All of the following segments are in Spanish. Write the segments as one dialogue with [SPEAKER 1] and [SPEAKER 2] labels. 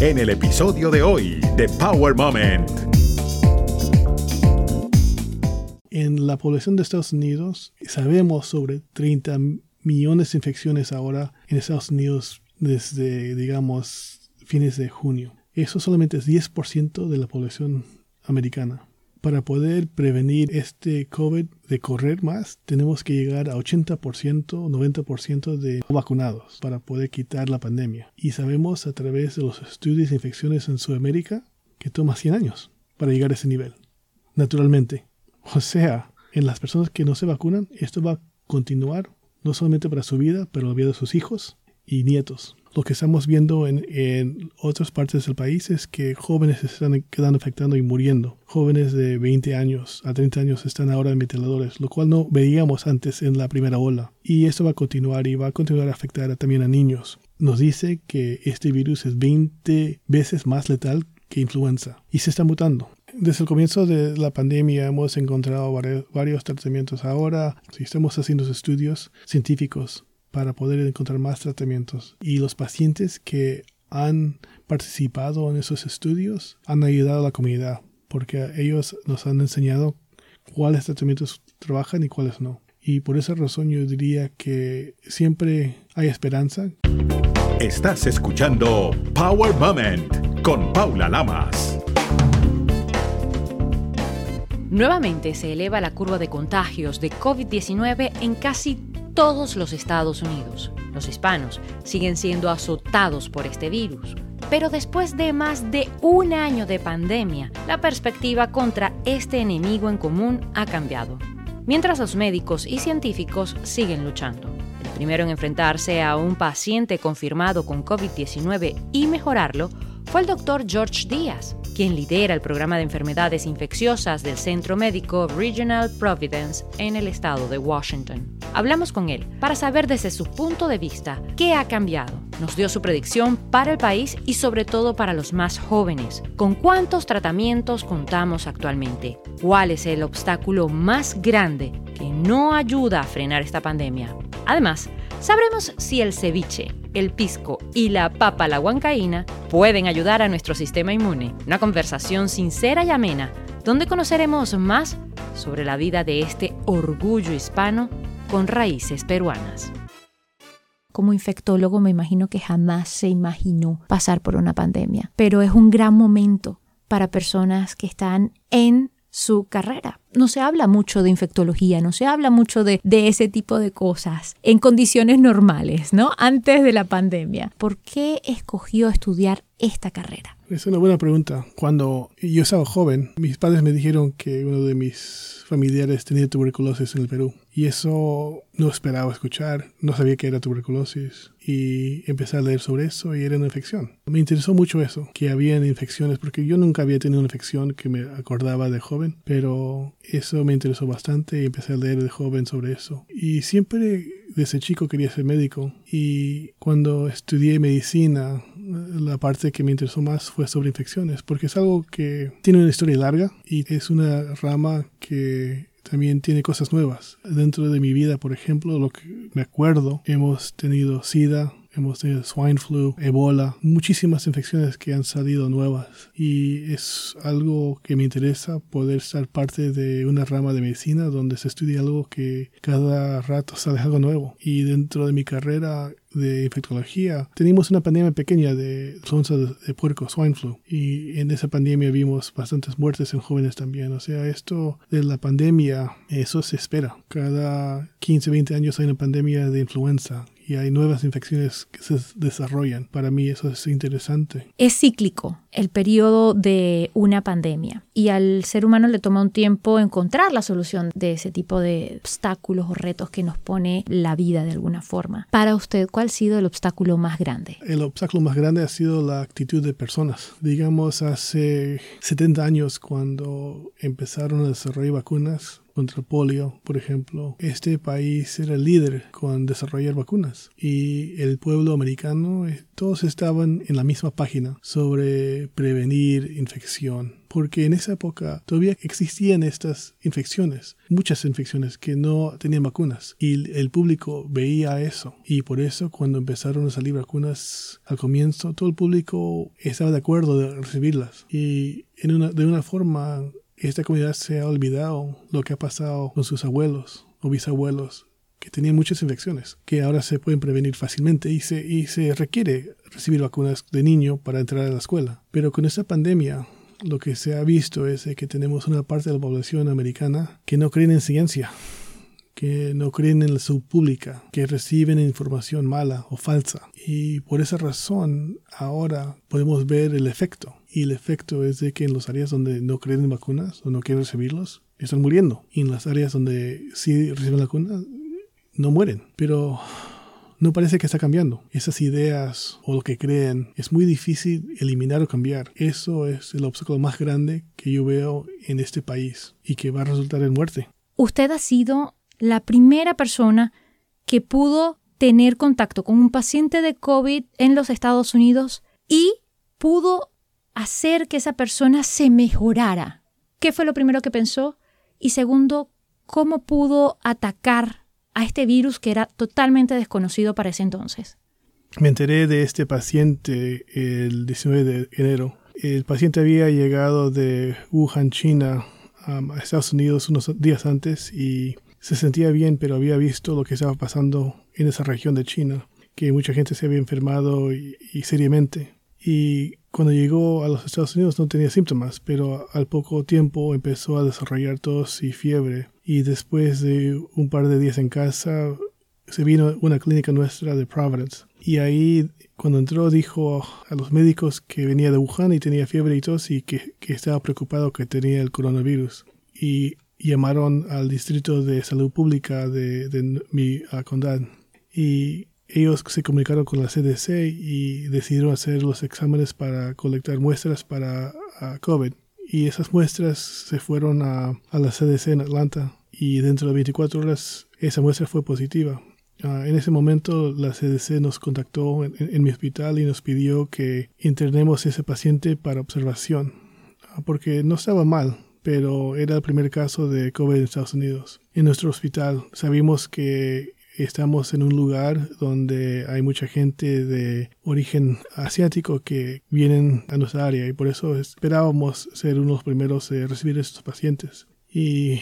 [SPEAKER 1] en el episodio de hoy de Power Moment.
[SPEAKER 2] En la población de Estados Unidos sabemos sobre 30 millones de infecciones ahora en Estados Unidos desde, digamos, fines de junio. Eso solamente es 10% de la población americana. Para poder prevenir este COVID de correr más, tenemos que llegar a 80%, 90% de vacunados para poder quitar la pandemia. Y sabemos a través de los estudios de infecciones en Sudamérica que toma 100 años para llegar a ese nivel. Naturalmente. O sea, en las personas que no se vacunan, esto va a continuar no solamente para su vida, pero la vida de sus hijos y nietos. Lo que estamos viendo en, otras partes del país es que jóvenes están quedando afectando y muriendo. Jóvenes de 20 años a 30 años están ahora en ventiladores, lo cual no veíamos antes en la primera ola. Y eso va a continuar y va a continuar a afectar también a niños. Nos dice que este virus es 20 veces más letal que influenza y se está mutando. Desde el comienzo de la pandemia hemos encontrado varios, tratamientos. Ahora, si estamos haciendo estudios científicos para poder encontrar más tratamientos. Y los pacientes que han participado en esos estudios han ayudado a la comunidad porque ellos nos han enseñado cuáles tratamientos trabajan y cuáles no. Y por esa razón yo diría que siempre hay esperanza.
[SPEAKER 1] Estás escuchando Power Moment con Paula Lamas.
[SPEAKER 3] Nuevamente se eleva la curva de contagios de COVID-19 en casi todos los Estados Unidos. Los hispanos siguen siendo azotados por este virus. Pero después de más de un año de pandemia, la perspectiva contra este enemigo en común ha cambiado. Mientras los médicos y científicos siguen luchando. El primero en enfrentarse a un paciente confirmado con COVID-19 y mejorarlo fue el doctor George Díaz, quien lidera el programa de enfermedades infecciosas del Centro Médico Regional Providence en el estado de Washington. Hablamos con él para saber desde su punto de vista qué ha cambiado. Nos dio su predicción para el país y sobre todo para los más jóvenes. ¿Con cuántos tratamientos contamos actualmente? ¿Cuál es el obstáculo más grande que no ayuda a frenar esta pandemia? Además, sabremos si el ceviche, el pisco y la papa la huancaína pueden ayudar a nuestro sistema inmune. Una conversación sincera y amena, donde conoceremos más sobre la vida de este orgullo hispano con raíces peruanas.
[SPEAKER 4] Como infectólogo me imagino que jamás se imaginó pasar por una pandemia, pero es un gran momento para personas que están en su carrera. No se habla mucho de infectología, no se habla mucho de, ese tipo de cosas en condiciones normales, ¿no? Antes de la pandemia. ¿Por qué escogió estudiar esta carrera?
[SPEAKER 2] Es una buena pregunta. Cuando yo estaba joven, mis padres me dijeron que uno de mis familiares tenía tuberculosis en el Perú. Y eso no esperaba escuchar, no sabía que era tuberculosis. Y empecé a leer sobre eso y era una infección. Me interesó mucho eso, que había infecciones, porque yo nunca había tenido una infección que me acordaba de joven, pero eso me interesó bastante y empecé a leer de joven sobre eso. Y siempre desde chico quería ser médico y cuando estudié medicina la parte que me interesó más fue sobre infecciones, porque es algo que tiene una historia larga y es una rama que también tiene cosas nuevas. Dentro de mi vida, por ejemplo, lo que me acuerdo, hemos tenido SIDA, hemos tenido swine flu, ebola, muchísimas infecciones que han salido nuevas y es algo que me interesa poder estar parte de una rama de medicina donde se estudia algo que cada rato sale algo nuevo y dentro de mi carrera de infectología, teníamos una pandemia pequeña de influenza de, puerco, swine flu, y en esa pandemia vimos bastantes muertes en jóvenes también. O sea, esto de la pandemia, eso se espera. Cada 15, 20 años hay una pandemia de influenza y hay nuevas infecciones que se desarrollan. Para mí eso es interesante.
[SPEAKER 4] Es cíclico el periodo de una pandemia y al ser humano le toma un tiempo encontrar la solución de ese tipo de obstáculos o retos que nos pone la vida de alguna forma. Para usted, ¿cuál ha sido el obstáculo más grande?
[SPEAKER 2] El obstáculo más grande ha sido la actitud de personas. Digamos, hace 70 años cuando empezaron a desarrollar vacunas, contra polio, por ejemplo, este país era el líder con desarrollar vacunas y el pueblo americano, eh, todos estaban en la misma página sobre prevenir infección. Porque en esa época todavía existían estas infecciones, muchas infecciones que no tenían vacunas y el público veía eso. Y por eso cuando empezaron a salir vacunas al comienzo, todo el público estaba de acuerdo de recibirlas. Y de una forma esta comunidad se ha olvidado lo que ha pasado con sus abuelos o bisabuelos que tenían muchas infecciones, que ahora se pueden prevenir fácilmente y se, y se requiere recibir vacunas de niño para entrar a la escuela. Pero con esta pandemia, lo que se ha visto es que tenemos una parte de la población americana que no creen en ciencia, que no creen en la salud pública, que reciben información mala o falsa. Y por esa razón ahora podemos ver el efecto. Y el efecto es de que en las áreas donde no creen en vacunas o no quieren recibirlos, están muriendo. Y en las áreas donde sí reciben vacunas, no mueren. Pero no parece que está cambiando. Esas ideas o lo que creen es muy difícil eliminar o cambiar. Eso es el obstáculo más grande que yo veo en este país y que va a resultar en muerte.
[SPEAKER 4] Usted ha sido la primera persona que pudo tener contacto con un paciente de COVID en los Estados Unidos y pudo hacer que esa persona se mejorara. ¿Qué fue lo primero que pensó? Y segundo, ¿cómo pudo atacar a este virus que era totalmente desconocido para ese entonces?
[SPEAKER 2] Me enteré de este paciente el 19 de enero. El paciente había llegado de Wuhan, China, a Estados Unidos unos días antes y se sentía bien, pero había visto lo que estaba pasando en esa región de China, que mucha gente se había enfermado y, seriamente. Y cuando llegó a los Estados Unidos no tenía síntomas, pero al poco tiempo empezó a desarrollar tos y fiebre. Y después de un par de días en casa, se vino a una clínica nuestra de Providence. Y ahí, cuando entró, dijo a los médicos que venía de Wuhan y tenía fiebre y tos y que, estaba preocupado que tenía el coronavirus. Y llamaron al Distrito de Salud Pública de, mi condado y ellos se comunicaron con la CDC y decidieron hacer los exámenes para colectar muestras para COVID. Y esas muestras se fueron a, la CDC en Atlanta y dentro de 24 horas esa muestra fue positiva. Ah, en ese momento la CDC nos contactó en, mi hospital y nos pidió que internemos ese paciente para observación, ah, porque no estaba mal, pero era el primer caso de COVID en Estados Unidos. En nuestro hospital sabíamos que estamos en un lugar donde hay mucha gente de origen asiático que vienen a nuestra área y por eso esperábamos ser uno de los primeros a recibir a estos pacientes. Y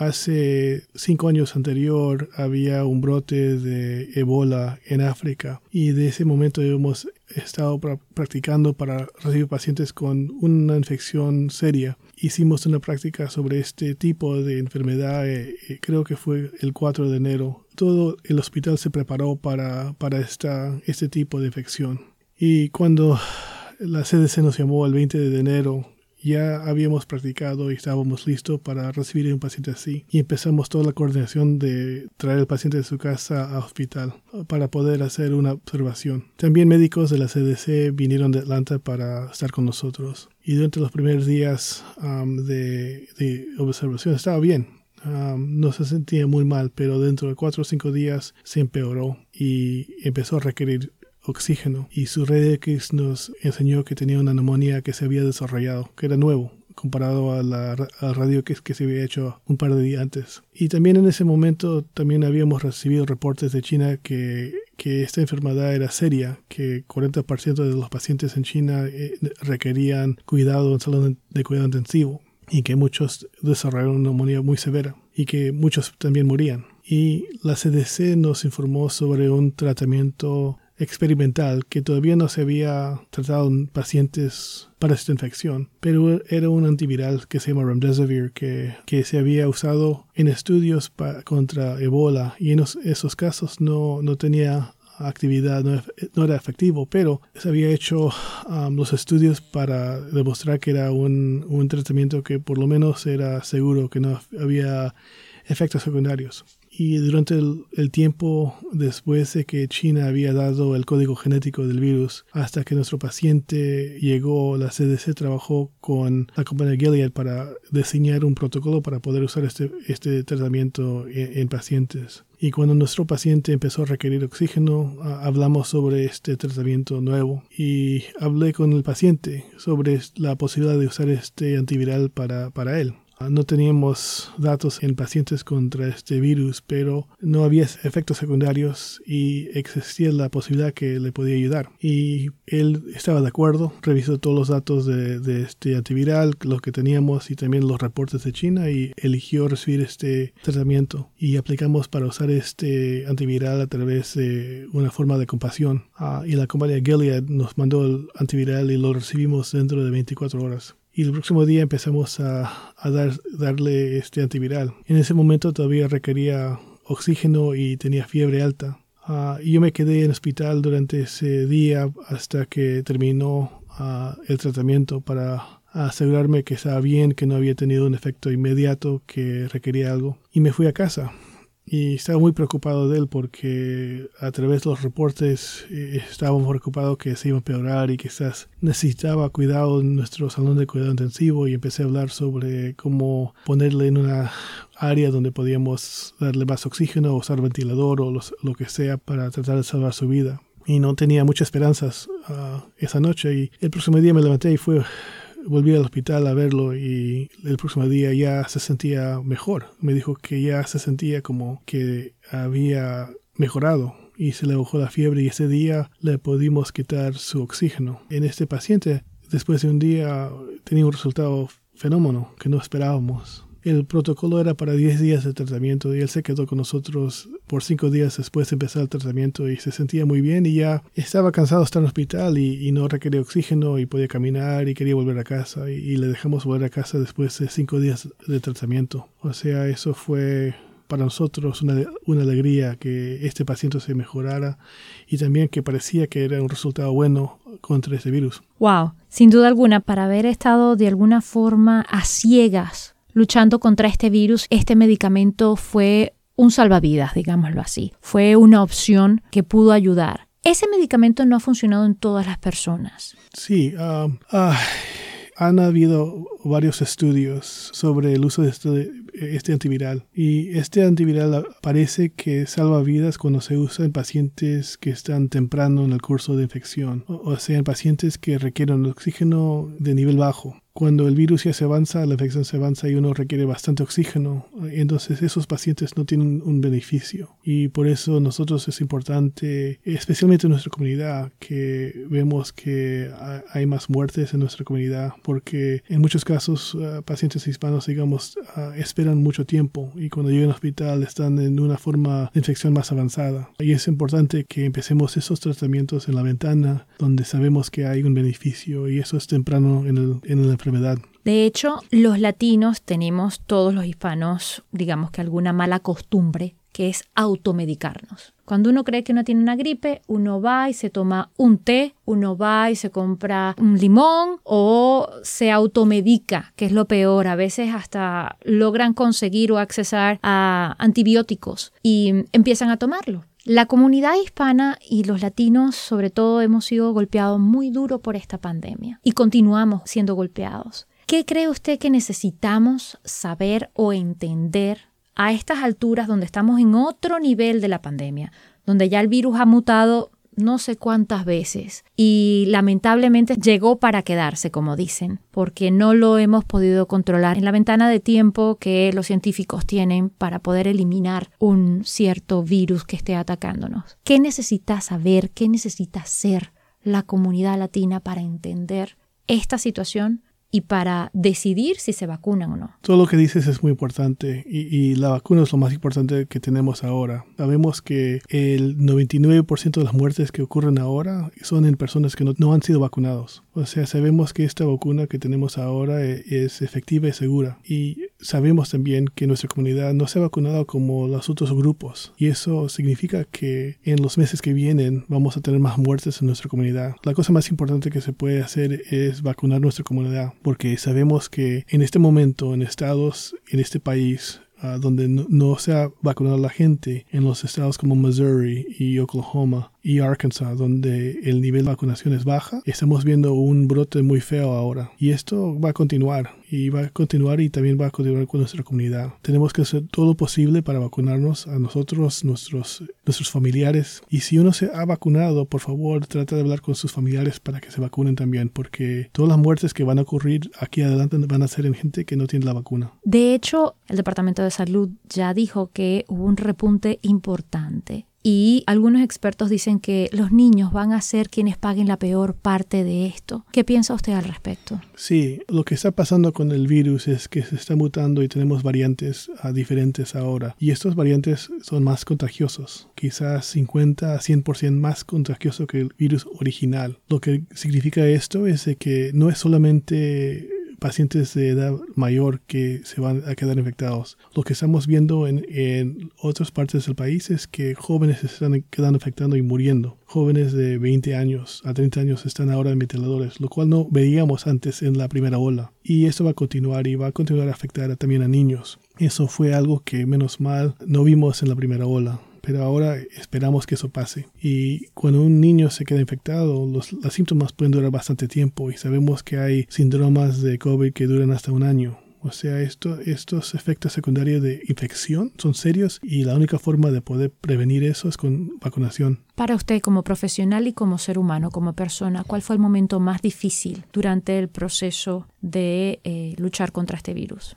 [SPEAKER 2] Hace cinco años anterior había un brote de Ebola en África y de ese momento hemos estado practicando para recibir pacientes con una infección seria. Hicimos una práctica sobre este tipo de enfermedad, eh, eh, creo que fue el 4 de enero. Todo el hospital se preparó para, para esta, este tipo de infección. Y cuando la CDC nos llamó el 20 de enero ya habíamos practicado y estábamos listos para recibir un paciente así y empezamos toda la coordinación de traer al paciente de su casa a hospital para poder hacer una observación. También médicos de la CDC vinieron de Atlanta para estar con nosotros y durante los primeros días de, observación estaba bien. No se sentía muy mal, pero dentro de cuatro o cinco días se empeoró y empezó a requerir oxígeno y su red X nos enseñó que tenía una neumonía que se había desarrollado, que era nuevo comparado a la radio X que se había hecho un par de días antes. Y también en ese momento también habíamos recibido reportes de China que, que esta enfermedad era seria, que 40% de los pacientes en China eh, requerían cuidado en salud de cuidado intensivo y que muchos desarrollaron una neumonía muy severa y que muchos también morían. Y la CDC nos informó sobre un tratamiento experimental que todavía no se había tratado en pacientes para esta infección, pero era un antiviral que se llama Remdesivir que, que se había usado en estudios contra Ebola y en esos casos no, no tenía actividad, no, era efectivo, pero se había hecho um, los estudios para demostrar que era un, un tratamiento que por lo menos era seguro, que no había efectos secundarios. Y durante el, tiempo después de que China había dado el código genético del virus, hasta que nuestro paciente llegó, la CDC trabajó con la compañía Gilead para diseñar un protocolo para poder usar este, este tratamiento en pacientes. Y cuando nuestro paciente empezó a requerir oxígeno, hablamos sobre este tratamiento nuevo y hablé con el paciente sobre la posibilidad de usar este antiviral para, para él. No teníamos datos en pacientes contra este virus, pero no había efectos secundarios y existía la posibilidad que le podía ayudar. Y él estaba de acuerdo, revisó todos los datos de, este antiviral, los que teníamos y también los reportes de China y eligió recibir este tratamiento. Y aplicamos para usar este antiviral a través de una forma de compasión. Ah, y la compañía Gilead nos mandó el antiviral y lo recibimos dentro de 24 horas y el próximo día empezamos a, dar, darle este antiviral. En ese momento todavía requería oxígeno y tenía fiebre alta. Ah, y yo me quedé en el hospital durante ese día hasta que terminó ah, el tratamiento para asegurarme que estaba bien, que no había tenido un efecto inmediato, que requería algo. Y me fui a casa y estaba muy preocupado de él porque a través de los reportes eh, estábamos preocupados que se iba a empeorar y quizás necesitaba cuidado en nuestro salón de cuidado intensivo y empecé a hablar sobre cómo ponerle en una área donde podíamos darle más oxígeno usar ventilador o lo que sea para tratar de salvar su vida. Y no tenía muchas esperanzas ah, esa noche y el próximo día me levanté y fue volví al hospital a verlo y el próximo día ya se sentía mejor. Me dijo que ya se sentía como que había mejorado y se le bajó la fiebre y ese día le pudimos quitar su oxígeno. En este paciente, después de un día, tenía un resultado fenómeno que no esperábamos. El protocolo era para 10 días de tratamiento y él se quedó con nosotros por 5 días después de empezar el tratamiento y se sentía muy bien y ya estaba cansado estar en el hospital y, no requería oxígeno y podía caminar y quería volver a casa y, le dejamos volver a casa después de 5 días de tratamiento. O sea, eso fue para nosotros una, una, alegría que este paciente se mejorara y también que parecía que era un resultado bueno contra ese virus.
[SPEAKER 4] Wow, sin duda alguna, para haber estado de alguna forma a ciegas luchando contra este virus, este medicamento fue un salvavidas, digámoslo así. Fue una opción que pudo ayudar. Ese medicamento no ha funcionado en todas las personas.
[SPEAKER 2] Sí, um, ah, han habido varios estudios sobre el uso de este, este, antiviral y este antiviral parece que salva vidas cuando se usa en pacientes que están temprano en el curso de infección, o sea, en pacientes que requieren oxígeno de nivel bajo cuando el virus ya se avanza, la infección se avanza y uno requiere bastante oxígeno, entonces esos pacientes no tienen un beneficio. Y por eso nosotros es importante, especialmente en nuestra comunidad, que vemos que hay más muertes en nuestra comunidad, porque en muchos casos ah, pacientes hispanos, digamos, ah, esperan mucho tiempo y cuando llegan al hospital están en una forma de infección más avanzada. Y es importante que empecemos esos tratamientos en la ventana donde sabemos que hay un beneficio y eso es temprano en el, en el enfermedad.
[SPEAKER 4] De hecho, los latinos tenemos, todos los hispanos, digamos que alguna mala costumbre, que es automedicarnos. Cuando uno cree que uno tiene una gripe, uno va y se toma un té, uno va y se compra un limón o se automedica, que es lo peor. A veces hasta logran conseguir o accesar a antibióticos y empiezan a tomarlo. La comunidad hispana y los latinos sobre todo hemos sido golpeados muy duro por esta pandemia y continuamos siendo golpeados. ¿Qué cree usted que necesitamos saber o entender a estas alturas donde estamos en otro nivel de la pandemia, donde ya el virus ha mutado no sé cuántas veces y lamentablemente llegó para quedarse, como dicen, porque no lo hemos podido controlar en la ventana de tiempo que los científicos tienen para poder eliminar un cierto virus que esté atacándonos. ¿Qué necesita saber, qué necesita ser la comunidad latina para entender esta situación y para decidir si se vacunan o no.
[SPEAKER 2] Todo lo que dices es muy importante y, la vacuna es lo más importante que tenemos ahora. Sabemos que el 99% de las muertes que ocurren ahora son en personas que no, no han sido vacunados. O sea, sabemos que esta vacuna que tenemos ahora e, es efectiva y segura. Y sabemos también que nuestra comunidad no se ha vacunado como los otros grupos. Y eso significa que en los meses que vienen vamos a tener más muertes en nuestra comunidad. La cosa más importante que se puede hacer es vacunar nuestra comunidad. Porque sabemos que en este momento, en estados, en este país, ah, donde no, se ha vacunado la gente en los estados como Missouri y Oklahoma y Arkansas, donde el nivel de vacunación es baja, estamos viendo un brote muy feo ahora. Y esto va a continuar y va a continuar y también va a continuar con nuestra comunidad. Tenemos que hacer todo lo posible para vacunarnos a nosotros, nuestros, nuestros familiares. Y si uno se ha vacunado, por favor, trata de hablar con sus familiares para que se vacunen también, porque todas las muertes que van a ocurrir aquí adelante van a ser en gente que no tiene la vacuna.
[SPEAKER 4] De hecho, el Departamento de Salud ya dijo que hubo un repunte importante y algunos expertos dicen que los niños van a ser quienes paguen la peor parte de esto. ¿Qué piensa usted al respecto?
[SPEAKER 2] Sí, lo que está pasando con el virus es que se está mutando y tenemos variantes ah, diferentes ahora. Y estos variantes son más contagiosos, quizás 50 a 100% más contagioso que el virus original. Lo que significa esto es que no es solamente pacientes de edad mayor que se van a quedar infectados. Lo que estamos viendo en, otras partes del país es que jóvenes se están quedando infectando y muriendo. Jóvenes de 20 años a 30 años están ahora en ventiladores, lo cual no veíamos antes en la primera ola. Y eso va a continuar y va a continuar a afectar también a niños. Eso fue algo que menos mal no vimos en la primera ola pero ahora esperamos que eso pase. Y cuando un niño se queda infectado, los, síntomas pueden durar bastante tiempo y sabemos que hay síndromas de COVID que duran hasta un año. O sea, esto, estos efectos secundarios de infección son serios y la única forma de poder prevenir eso es con vacunación.
[SPEAKER 4] Para usted como profesional y como ser humano, como persona, ¿cuál fue el momento más difícil durante el proceso de eh, luchar contra este virus?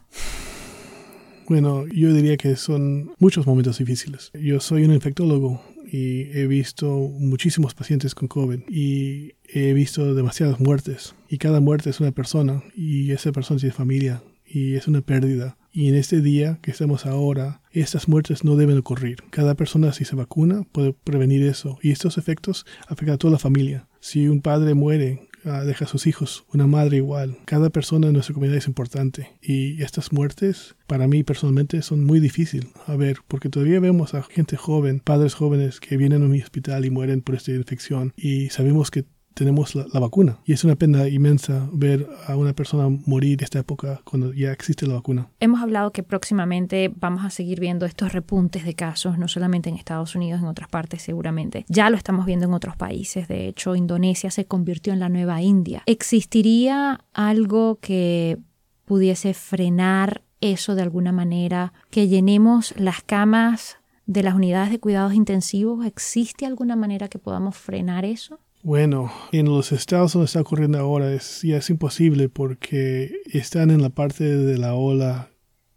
[SPEAKER 2] Bueno, yo diría que son muchos momentos difíciles. Yo soy un infectólogo y he visto muchísimos pacientes con COVID y he visto demasiadas muertes y cada muerte es una persona y esa persona tiene familia y es una pérdida. Y en este día que estamos ahora, estas muertes no deben ocurrir. Cada persona si se vacuna puede prevenir eso y estos efectos afectan a toda la familia. Si un padre muere Ah, deja a sus hijos, una madre igual. Cada persona en nuestra comunidad es importante. Y estas muertes para mí personalmente son muy difíciles a ver porque todavía vemos a gente joven, padres jóvenes que vienen a mi hospital y mueren por esta infección. Y sabemos que tenemos la, vacuna. Y es una pena inmensa ver a una persona morir esta época cuando ya existe la vacuna.
[SPEAKER 4] Hemos hablado que próximamente vamos a seguir viendo estos repuntes de casos, no solamente en Estados Unidos, en otras partes seguramente. Ya lo estamos viendo en otros países. De hecho, Indonesia se convirtió en la nueva India. ¿Existiría algo que pudiese frenar eso de alguna manera? Que llenemos las camas de las unidades de cuidados intensivos. ¿Existe alguna manera que podamos frenar eso?
[SPEAKER 2] Bueno, en los estados donde está ocurriendo ahora es, ya es imposible porque están en la parte de la ola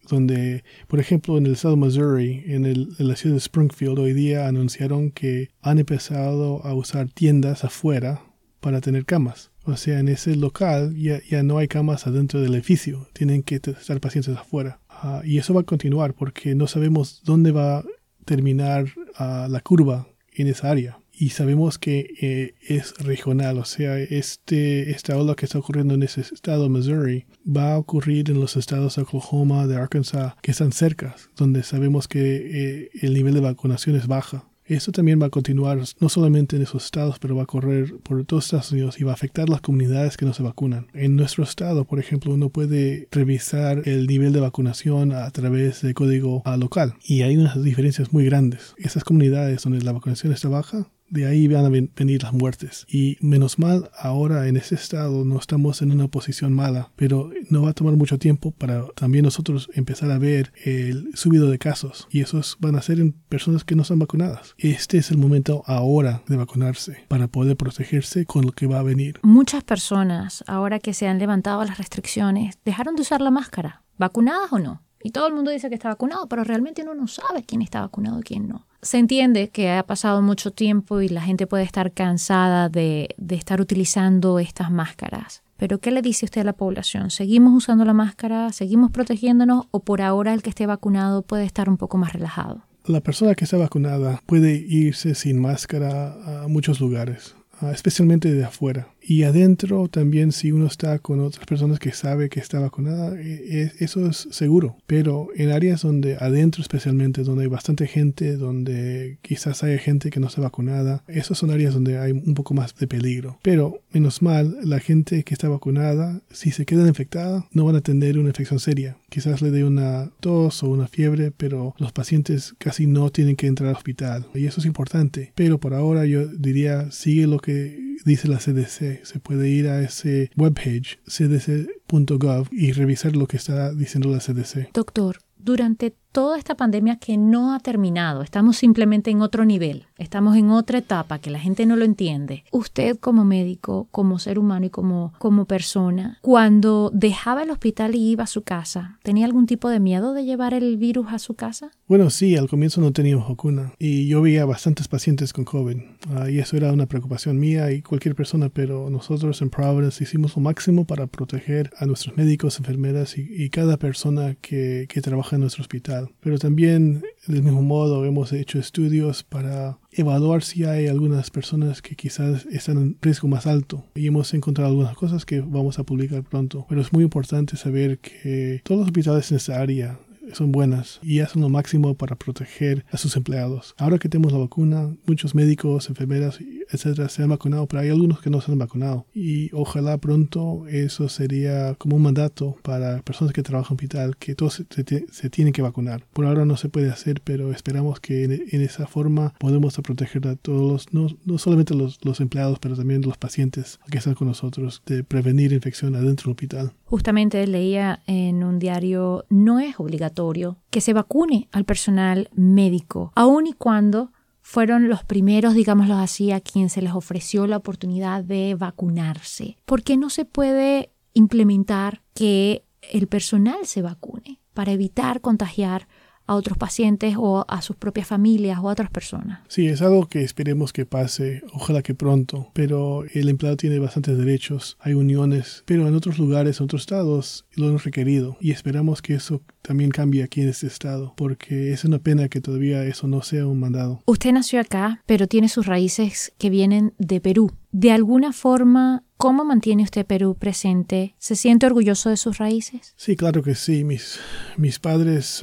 [SPEAKER 2] donde, por ejemplo, en el estado de Missouri, en, el, la ciudad de Springfield, hoy día anunciaron que han empezado a usar tiendas afuera para tener camas. O sea, en ese local ya, ya no hay camas adentro del edificio, tienen que estar pacientes afuera. Ah, y eso va a continuar porque no sabemos dónde va a terminar uh, la curva en esa área y sabemos que eh, es regional, o sea, este, esta ola que está ocurriendo en ese estado, Missouri, va a ocurrir en los estados de Oklahoma, de Arkansas, que están cerca, donde sabemos que eh, el nivel de vacunación es baja. Esto también va a continuar no solamente en esos estados, pero va a correr por todos Estados Unidos y va a afectar las comunidades que no se vacunan. En nuestro estado, por ejemplo, uno puede revisar el nivel de vacunación a través del código local y hay unas diferencias muy grandes. Esas comunidades donde la vacunación está baja de ahí van a venir las muertes. Y menos mal, ahora en ese estado no estamos en una posición mala, pero no va a tomar mucho tiempo para también nosotros empezar a ver el subido de casos. Y esos van a ser en personas que no están vacunadas. Este es el momento ahora de vacunarse para poder protegerse con lo que va a venir.
[SPEAKER 4] Muchas personas, ahora que se han levantado las restricciones, dejaron de usar la máscara, vacunadas o no. Y todo el mundo dice que está vacunado, pero realmente uno no sabe quién está vacunado y quién no. Se entiende que ha pasado mucho tiempo y la gente puede estar cansada de, estar utilizando estas máscaras. Pero ¿qué le dice usted a la población? ¿Seguimos usando la máscara? ¿Seguimos protegiéndonos? ¿O por ahora el que esté vacunado puede estar un poco más relajado?
[SPEAKER 2] La persona que está vacunada puede irse sin máscara a muchos lugares. Especialmente de afuera. Y adentro también si uno está con otras personas que sabe que está vacunada, e, eso es seguro. Pero en áreas donde adentro especialmente, donde hay bastante gente, donde quizás haya gente que no está vacunada, esas son áreas donde hay un poco más de peligro. Pero menos mal, la gente que está vacunada, si se queda infectada, no van a tener una infección seria. Quizás le dé una tos o una fiebre, pero los pacientes casi no tienen que entrar al hospital. Y eso es importante. Pero por ahora yo diría, sigue lo que dice la CDC. Se puede ir a ese webpage cdc.gov y revisar lo que está diciendo la CDC.
[SPEAKER 4] Doctor, durante toda esta pandemia que no ha terminado, estamos simplemente en otro nivel, estamos en otra etapa que la gente no lo entiende. Usted como médico, como ser humano y como, como persona, cuando dejaba el hospital y iba a su casa, ¿tenía algún tipo de miedo de llevar el virus a su casa?
[SPEAKER 2] Bueno, sí, al comienzo no teníamos vacuna y yo veía bastantes pacientes con COVID ah, y eso era una preocupación mía y cualquier persona, pero nosotros en Providence hicimos lo máximo para proteger a nuestros médicos, enfermeras y, y cada persona que, que trabaja en nuestro hospital. Pero también, del mismo modo, hemos hecho estudios para evaluar si hay algunas personas que quizás están en riesgo más alto y hemos encontrado algunas cosas que vamos a publicar pronto. Pero es muy importante saber que todos los hospitales en esta área son buenas y hacen lo máximo para proteger a sus empleados. Ahora que tenemos la vacuna, muchos médicos, enfermeras, etcétera, se han vacunado, pero hay algunos que no se han vacunado. Y ojalá pronto eso sería como un mandato para personas que trabajan en hospital, que todos se, tienen que vacunar. Por ahora no se puede hacer, pero esperamos que en, esa forma podemos proteger a todos, no, no solamente los, los empleados, pero también los pacientes que están con nosotros, de prevenir infección adentro del hospital.
[SPEAKER 4] Justamente leía en un diario, no es obligatorio que se vacune al personal médico, aun y cuando fueron los primeros, digámoslo así, a quien se les ofreció la oportunidad de vacunarse. ¿Por qué no se puede implementar que el personal se vacune para evitar contagiar a otros pacientes o a sus propias familias o a otras personas.
[SPEAKER 2] Sí, es algo que esperemos que pase, ojalá que pronto, pero el empleado tiene bastantes derechos, hay uniones, pero en otros lugares, en otros estados, lo han requerido y esperamos que eso también cambie aquí en este estado, porque es una pena que todavía eso no sea un mandado.
[SPEAKER 4] Usted nació acá, pero tiene sus raíces que vienen de Perú. De alguna forma, ¿Cómo mantiene usted Perú presente? ¿Se siente orgulloso de sus raíces?
[SPEAKER 2] Sí, claro que sí. Mis, mis padres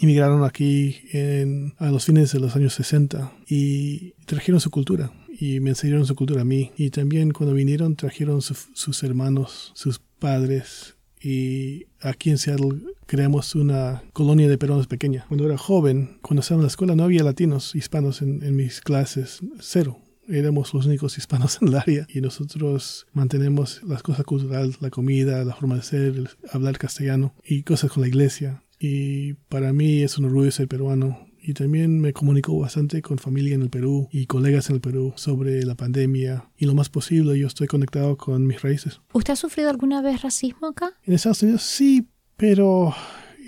[SPEAKER 2] inmigraron aquí en, a los fines de los años 60 y trajeron su cultura y me enseñaron su cultura a mí. Y también cuando vinieron trajeron sus hermanos, sus padres. Y aquí en Seattle creamos una colonia de peruanos pequeña. Cuando era joven, cuando estaba en la escuela, no había latinos, hispanos en, en mis clases, cero éramos los únicos hispanos en el área y nosotros mantenemos las cosas culturales, la comida, la forma de ser, hablar castellano y cosas con la iglesia. Y para mí es un orgullo ser peruano. Y también me comunico bastante con familia en el Perú y colegas en el Perú sobre la pandemia. Y lo más posible yo estoy conectado con mis raíces.
[SPEAKER 4] ¿Usted ha sufrido alguna vez racismo acá?
[SPEAKER 2] En Estados Unidos sí, pero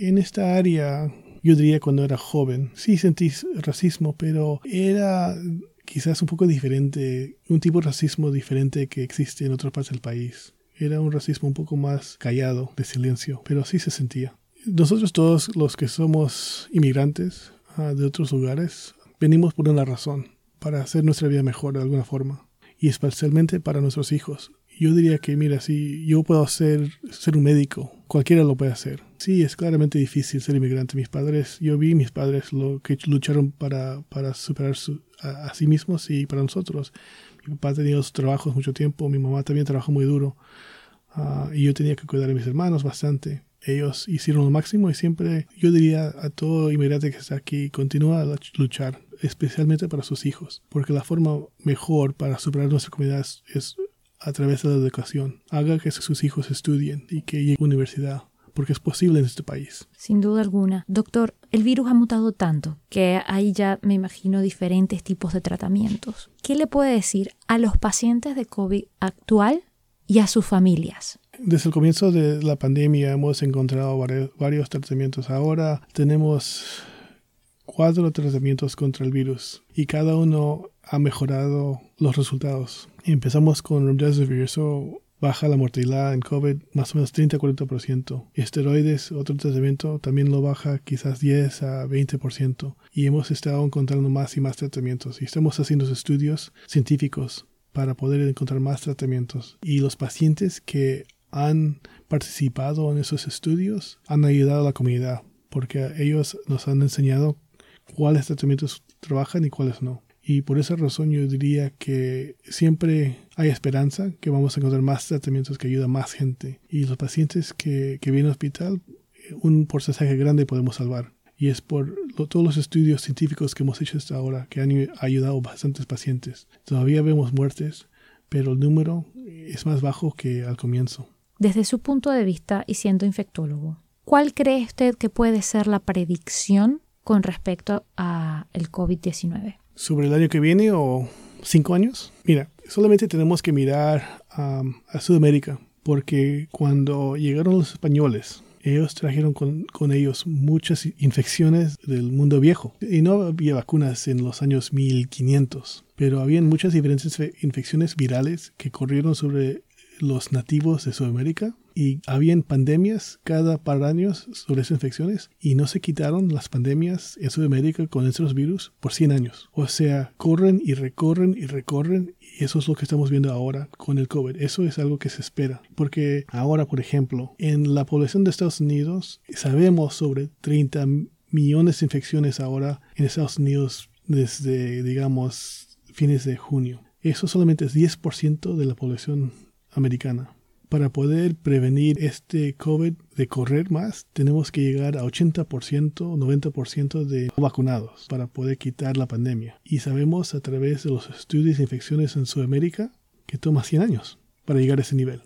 [SPEAKER 2] en esta área yo diría cuando era joven. Sí sentí racismo, pero era quizás un poco diferente, un tipo de racismo diferente que existe en otras partes del país. Era un racismo un poco más callado, de silencio, pero sí se sentía. Nosotros todos los que somos inmigrantes ah, de otros lugares, venimos por una razón, para hacer nuestra vida mejor de alguna forma, y especialmente para nuestros hijos. Yo diría que, mira, si yo puedo ser, ser un médico, cualquiera lo puede hacer. Sí, es claramente difícil ser inmigrante. Mis padres, yo vi mis padres lo que lucharon para, para superar a, sí mismos y para nosotros. Mi papá tenía sus trabajos mucho tiempo, mi mamá también trabajó muy duro ah, y yo tenía que cuidar a mis hermanos bastante. Ellos hicieron lo máximo y siempre yo diría a todo inmigrante que está aquí, continúa a luchar, especialmente para sus hijos, porque la forma mejor para superar nuestra comunidad es a través de la educación. Haga que sus hijos estudien y que lleguen a la universidad, porque es posible en este país.
[SPEAKER 4] Sin duda alguna. Doctor, el virus ha mutado tanto que hay ya, me imagino, diferentes tipos de tratamientos. ¿Qué le puede decir a los pacientes de COVID actual y a sus familias?
[SPEAKER 2] Desde el comienzo de la pandemia hemos encontrado varios, tratamientos. Ahora tenemos cuatro tratamientos contra el virus y cada uno ha mejorado los resultados. Empezamos con Remdesivir, eso baja la mortalidad en COVID más o menos 30-40%. Esteroides, otro tratamiento, también lo baja quizás 10 a 20%. Y hemos estado encontrando más y más tratamientos. Y estamos haciendo estudios científicos para poder encontrar más tratamientos. Y los pacientes que han participado en esos estudios han ayudado a la comunidad porque ellos nos han enseñado cuáles tratamientos trabajan y cuáles no. Y por esa razón yo diría que siempre hay esperanza que vamos a encontrar más tratamientos que ayudan a más gente. Y los pacientes que, que vienen al hospital, un porcentaje grande podemos salvar. Y es por todos los estudios científicos que hemos hecho hasta ahora que han ayudado a bastantes pacientes. Todavía vemos muertes, pero el número es más bajo que al comienzo.
[SPEAKER 4] Desde su punto de vista y siendo infectólogo, ¿cuál cree usted que puede ser la predicción con respecto a el COVID-19?
[SPEAKER 2] ¿Sobre el año que viene o cinco años? Mira, solamente tenemos que mirar a Sudamérica, porque cuando llegaron los españoles, ellos trajeron con, ellos muchas infecciones del mundo viejo. Y no había vacunas en los años 1500, pero habían muchas diferentes infecciones virales que corrieron sobre los nativos de Sudamérica y habían pandemias cada par de años sobre infecciones y no se quitaron las pandemias en Sudamérica con esos virus por 100 años. O sea, corren y recorren y recorren y eso es lo que estamos viendo ahora con el COVID. Eso es algo que se espera. Porque ahora, por ejemplo, en la población de Estados Unidos sabemos sobre 30 millones de infecciones ahora en Estados Unidos desde, digamos, fines de junio. Eso solamente es 10% de la población americana. Para poder prevenir este COVID de correr más, tenemos que llegar a 80%, 90% de vacunados para poder quitar la pandemia. Y sabemos a través de los estudios de infecciones en Sudamérica que toma 100 años para llegar a ese nivel.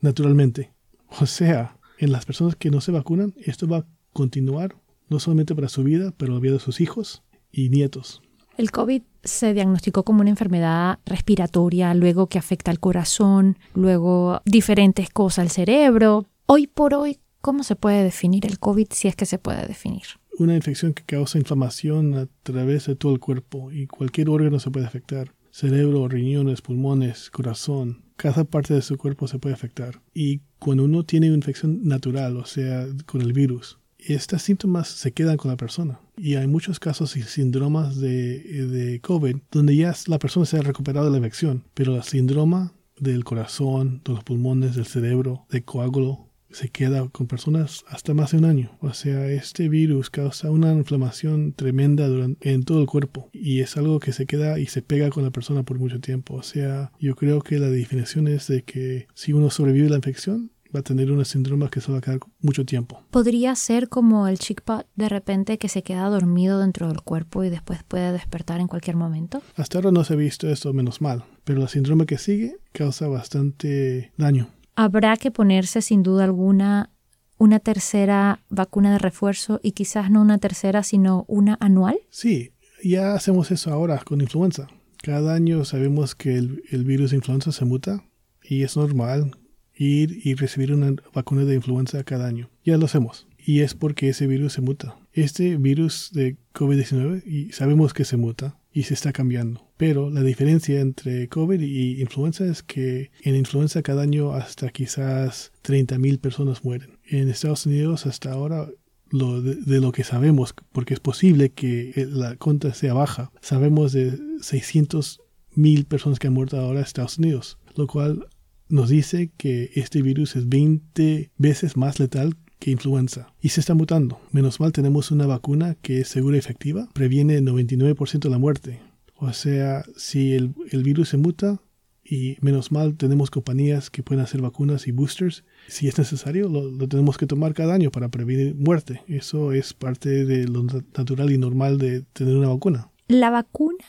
[SPEAKER 2] Naturalmente. O sea, en las personas que no se vacunan, esto va a continuar no solamente para su vida, pero la vida de sus hijos y nietos.
[SPEAKER 4] El COVID se diagnosticó como una enfermedad respiratoria, luego que afecta al corazón, luego diferentes cosas al cerebro. Hoy por hoy, ¿cómo se puede definir el COVID si es que se puede definir?
[SPEAKER 2] Una infección que causa inflamación a través de todo el cuerpo y cualquier órgano se puede afectar. Cerebro, riñones, pulmones, corazón, cada parte de su cuerpo se puede afectar. Y cuando uno tiene una infección natural, o sea, con el virus, estos síntomas se quedan con la persona. Y hay muchos casos y síndromas de, COVID donde ya la persona se ha recuperado de la infección, pero el síndrome del corazón, de los pulmones, del cerebro, de coágulo, se queda con personas hasta más de un año. O sea, este virus causa una inflamación tremenda en todo el cuerpo y es algo que se queda y se pega con la persona por mucho tiempo. O sea, yo creo que la definición es de que si uno sobrevive a la infección, va a tener una síndrome que se va a quedar mucho tiempo.
[SPEAKER 4] Podría ser como el chickpot de repente que se queda dormido dentro del cuerpo y después puede despertar en cualquier momento.
[SPEAKER 2] Hasta ahora no se ha visto esto menos mal, pero la síndrome que sigue causa bastante daño.
[SPEAKER 4] Habrá que ponerse sin duda alguna una tercera vacuna de refuerzo y quizás no una tercera sino una anual.
[SPEAKER 2] Sí, ya hacemos eso ahora con influenza. Cada año sabemos que el, el virus de influenza se muta y es normal ir y recibir una vacuna de influenza cada año. Ya lo hacemos. Y es porque ese virus se muta. Este virus de COVID-19 y sabemos que se muta y se está cambiando. Pero la diferencia entre COVID y influenza es que en influenza cada año hasta quizás 30.000 personas mueren. En Estados Unidos hasta ahora lo de, lo que sabemos, porque es posible que la cuenta sea baja, sabemos de 600.000 personas que han muerto ahora en Estados Unidos, lo cual nos dice que este virus es 20 veces más letal que influenza y se está mutando. Menos mal tenemos una vacuna que es segura y efectiva, previene el 99% de la muerte. O sea, si el, virus se muta, y menos mal tenemos compañías que pueden hacer vacunas y boosters. Si es necesario, lo, lo, tenemos que tomar cada año para prevenir muerte. Eso es parte de lo natural y normal de tener una vacuna.
[SPEAKER 4] ¿La vacuna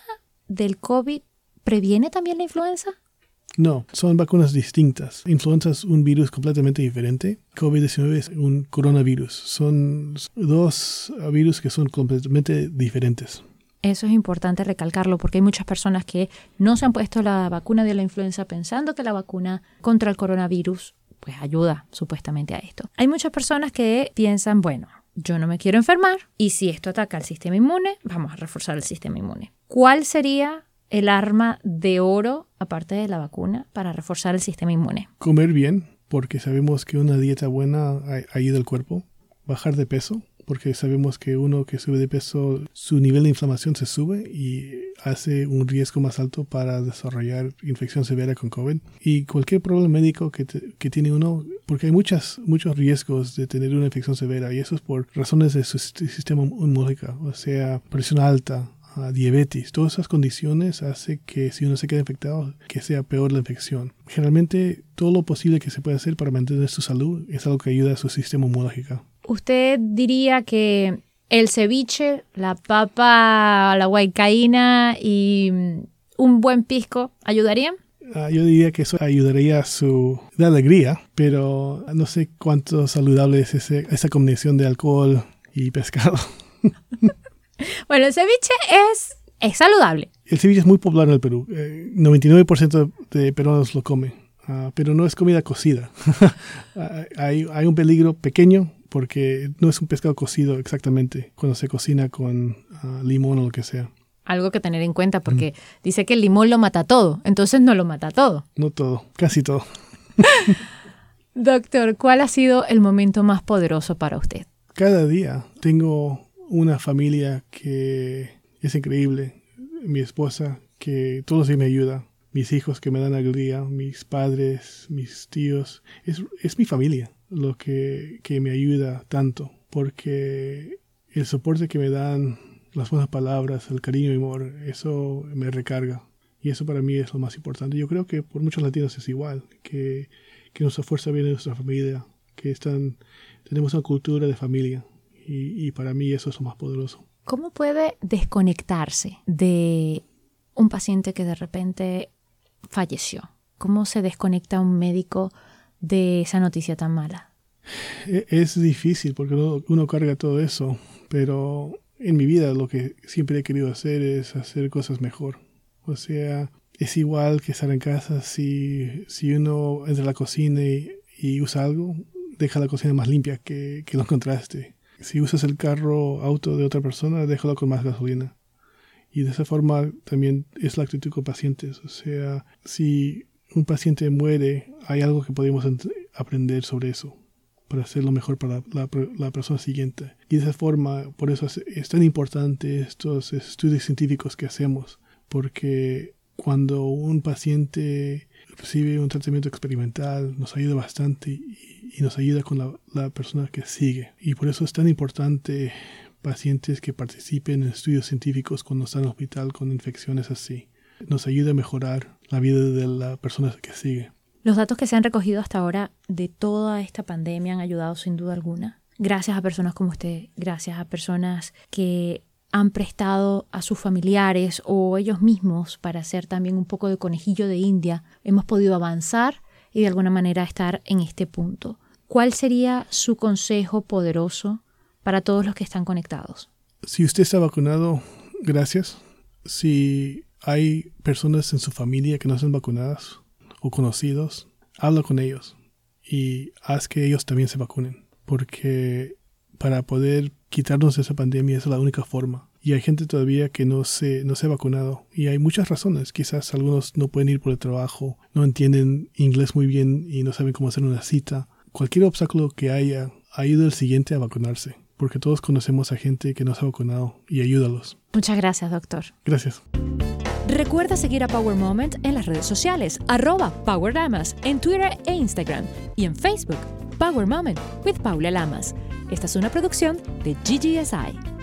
[SPEAKER 4] del COVID previene también la influenza?
[SPEAKER 2] No, son vacunas distintas. Influenza es un virus completamente diferente. COVID-19 es un coronavirus. Son dos virus que son completamente diferentes.
[SPEAKER 4] Eso es importante recalcarlo porque hay muchas personas que no se han puesto la vacuna de la influenza pensando que la vacuna contra el coronavirus pues ayuda supuestamente a esto. Hay muchas personas que piensan, bueno, yo no me quiero enfermar y si esto ataca al sistema inmune, vamos a reforzar el sistema inmune. ¿Cuál sería el arma de oro, aparte de la vacuna, para reforzar el sistema inmune?
[SPEAKER 2] Comer bien, porque sabemos que una dieta buena ayuda al cuerpo. Bajar de peso, porque sabemos que uno que sube de peso, su nivel de inflamación se sube y hace un riesgo más alto para desarrollar infección severa con COVID. Y cualquier problema médico que, que tiene uno, porque hay muchas, muchos riesgos de tener una infección severa y eso es por razones de su sistema inmunológico, o sea, presión alta, diabetes, todas esas condiciones hace que si uno se queda infectado, que sea peor la infección. Generalmente todo lo posible que se puede hacer para mantener su salud es algo que ayuda a su sistema inmunológico.
[SPEAKER 4] ¿Usted diría que el ceviche, la papa, la huaycaína y un buen pisco ayudarían?
[SPEAKER 2] Ah, yo diría que eso ayudaría a su de alegría, pero no sé cuánto saludable es esa combinación de alcohol y pescado.
[SPEAKER 4] Bueno, el ceviche es, es saludable.
[SPEAKER 2] El ceviche es muy popular en el Perú. 99% eh, de peruanos lo comen, ah, pero no es comida cocida. Ah, hay, hay un peligro pequeño porque no es un pescado cocido exactamente cuando se cocina con ah, limón o lo que sea.
[SPEAKER 4] Algo que tener en cuenta porque dice que el limón lo mata todo, entonces no lo mata todo.
[SPEAKER 2] No todo, casi todo.
[SPEAKER 4] Doctor, ¿cuál ha sido el momento más poderoso para usted?
[SPEAKER 2] Cada día tengo una familia que es increíble. Mi esposa, que todos días me ayuda. Mis hijos que me dan alegría. Mis padres, mis tíos. Es, es mi familia lo que, que me ayuda tanto. Porque el soporte que me dan, las buenas palabras, el cariño y amor, eso me recarga. Y eso para mí es lo más importante. Yo creo que por muchos latinos es igual, que, que nuestra fuerza viene de nuestra familia, que están, tenemos una cultura de familia y, para mí eso es lo más poderoso.
[SPEAKER 4] ¿Cómo puede desconectarse de un paciente que de repente falleció? ¿Cómo se desconecta un médico de esa noticia tan mala?
[SPEAKER 2] E, es difícil porque uno, carga todo eso, pero en mi vida lo que siempre he querido hacer es hacer cosas mejor. O sea, es igual que estar en casa si, si uno entra a la cocina y, usa algo, deja la cocina más limpia que, que lo encontraste si usas el carro, auto de otra persona, déjalo con más gasolina. Y de esa forma también es la actitud con pacientes. O sea, si un paciente muere, hay algo que podemos aprender sobre eso para hacerlo mejor para la, persona siguiente. Y de esa forma, por eso es, tan importante estos estudios científicos que hacemos, porque cuando un paciente recibe un tratamiento experimental nos ayuda bastante y, y nos ayuda con la, la, persona que sigue. Y por eso es tan importante pacientes que participen en estudios científicos cuando están en el hospital con infecciones así. Nos ayuda a mejorar la vida de la persona que sigue.
[SPEAKER 4] Los datos que se han recogido hasta ahora de toda esta pandemia han ayudado sin duda alguna. Gracias a personas como usted, gracias a personas que han prestado a sus familiares o ellos mismos para hacer también un poco de conejillo de India, hemos podido avanzar y de alguna manera estar en este punto. ¿Cuál sería su consejo poderoso para todos los que están conectados?
[SPEAKER 2] Si usted está vacunado, gracias. Si hay personas en su familia que no están vacunadas o conocidos, habla con ellos y haz que ellos también se vacunen. Porque para poder quitarnos de esa pandemia es la única forma y hay gente todavía que no se, no se ha vacunado. Y hay muchas razones. Quizás algunos no pueden ir por el trabajo, no entienden inglés muy bien y no saben cómo hacer una cita. Cualquier obstáculo que haya, ayuda al siguiente a vacunarse. Porque todos conocemos a gente que no se ha vacunado y ayúdalos.
[SPEAKER 4] Muchas gracias, doctor.
[SPEAKER 2] Gracias.
[SPEAKER 3] Recuerda seguir a Power Moment en las redes sociales, arroba Power en Twitter e Instagram y en Facebook, Power Moment with Paula Lamas. Esta es una producción de GGSI.